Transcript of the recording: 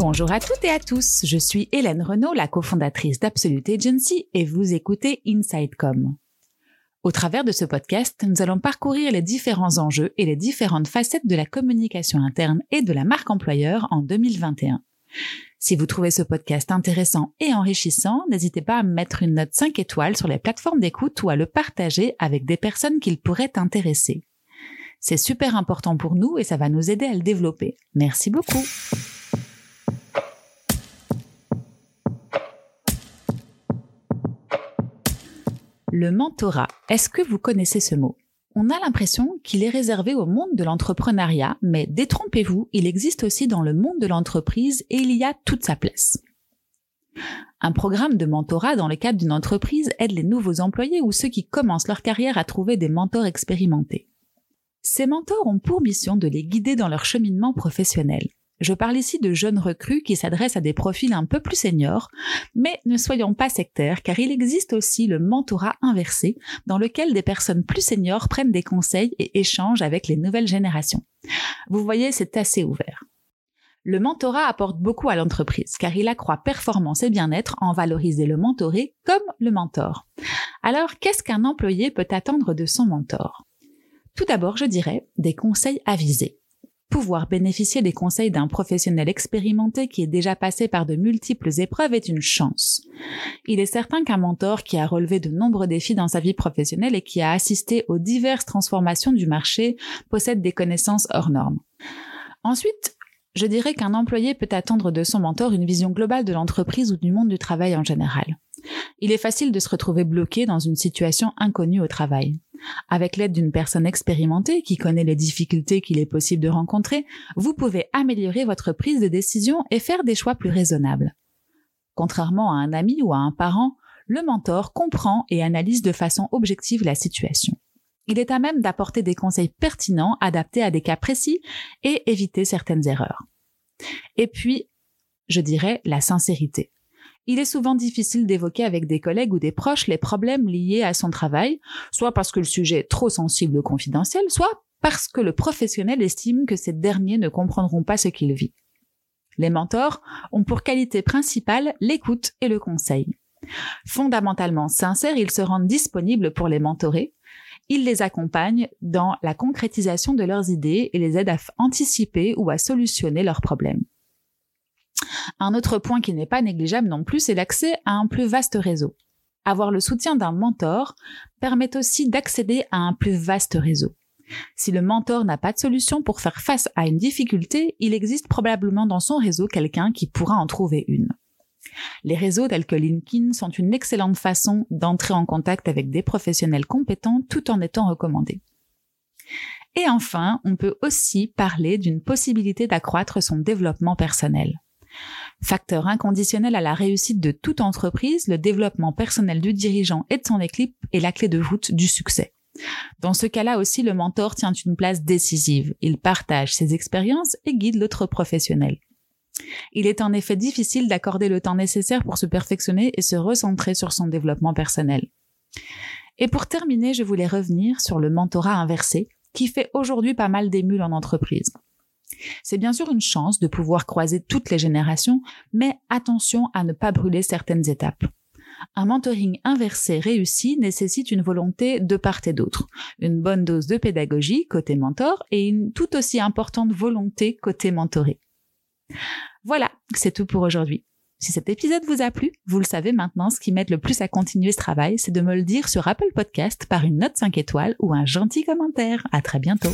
Bonjour à toutes et à tous, je suis Hélène Renaud, la cofondatrice d'Absolute Agency et vous écoutez InsideCom. Au travers de ce podcast, nous allons parcourir les différents enjeux et les différentes facettes de la communication interne et de la marque employeur en 2021. Si vous trouvez ce podcast intéressant et enrichissant, n'hésitez pas à mettre une note 5 étoiles sur les plateformes d'écoute ou à le partager avec des personnes qu'il pourrait intéresser. C'est super important pour nous et ça va nous aider à le développer. Merci beaucoup. Le mentorat, est-ce que vous connaissez ce mot? On a l'impression qu'il est réservé au monde de l'entrepreneuriat, mais détrompez-vous, il existe aussi dans le monde de l'entreprise et il y a toute sa place. Un programme de mentorat dans le cadre d'une entreprise aide les nouveaux employés ou ceux qui commencent leur carrière à trouver des mentors expérimentés. Ces mentors ont pour mission de les guider dans leur cheminement professionnel. Je parle ici de jeunes recrues qui s'adressent à des profils un peu plus seniors, mais ne soyons pas sectaires car il existe aussi le mentorat inversé dans lequel des personnes plus seniors prennent des conseils et échangent avec les nouvelles générations. Vous voyez, c'est assez ouvert. Le mentorat apporte beaucoup à l'entreprise car il accroît performance et bien-être en valoriser le mentoré comme le mentor. Alors, qu'est-ce qu'un employé peut attendre de son mentor? Tout d'abord, je dirais des conseils avisés pouvoir bénéficier des conseils d'un professionnel expérimenté qui est déjà passé par de multiples épreuves est une chance. Il est certain qu'un mentor qui a relevé de nombreux défis dans sa vie professionnelle et qui a assisté aux diverses transformations du marché possède des connaissances hors normes. Ensuite, je dirais qu'un employé peut attendre de son mentor une vision globale de l'entreprise ou du monde du travail en général. Il est facile de se retrouver bloqué dans une situation inconnue au travail. Avec l'aide d'une personne expérimentée qui connaît les difficultés qu'il est possible de rencontrer, vous pouvez améliorer votre prise de décision et faire des choix plus raisonnables. Contrairement à un ami ou à un parent, le mentor comprend et analyse de façon objective la situation. Il est à même d'apporter des conseils pertinents adaptés à des cas précis et éviter certaines erreurs. Et puis, je dirais la sincérité il est souvent difficile d'évoquer avec des collègues ou des proches les problèmes liés à son travail, soit parce que le sujet est trop sensible ou confidentiel, soit parce que le professionnel estime que ces derniers ne comprendront pas ce qu'il vit. Les mentors ont pour qualité principale l'écoute et le conseil. Fondamentalement sincères, ils se rendent disponibles pour les mentorer. Ils les accompagnent dans la concrétisation de leurs idées et les aident à anticiper ou à solutionner leurs problèmes. Un autre point qui n'est pas négligeable non plus, c'est l'accès à un plus vaste réseau. Avoir le soutien d'un mentor permet aussi d'accéder à un plus vaste réseau. Si le mentor n'a pas de solution pour faire face à une difficulté, il existe probablement dans son réseau quelqu'un qui pourra en trouver une. Les réseaux tels que LinkedIn sont une excellente façon d'entrer en contact avec des professionnels compétents tout en étant recommandés. Et enfin, on peut aussi parler d'une possibilité d'accroître son développement personnel. Facteur inconditionnel à la réussite de toute entreprise, le développement personnel du dirigeant et de son équipe est la clé de voûte du succès. Dans ce cas-là aussi, le mentor tient une place décisive. Il partage ses expériences et guide l'autre professionnel. Il est en effet difficile d'accorder le temps nécessaire pour se perfectionner et se recentrer sur son développement personnel. Et pour terminer, je voulais revenir sur le mentorat inversé, qui fait aujourd'hui pas mal d'émules en entreprise. C'est bien sûr une chance de pouvoir croiser toutes les générations, mais attention à ne pas brûler certaines étapes. Un mentoring inversé réussi nécessite une volonté de part et d'autre, une bonne dose de pédagogie côté mentor et une tout aussi importante volonté côté mentoré. Voilà, c'est tout pour aujourd'hui. Si cet épisode vous a plu, vous le savez maintenant, ce qui m'aide le plus à continuer ce travail, c'est de me le dire sur Apple Podcast par une note 5 étoiles ou un gentil commentaire. À très bientôt.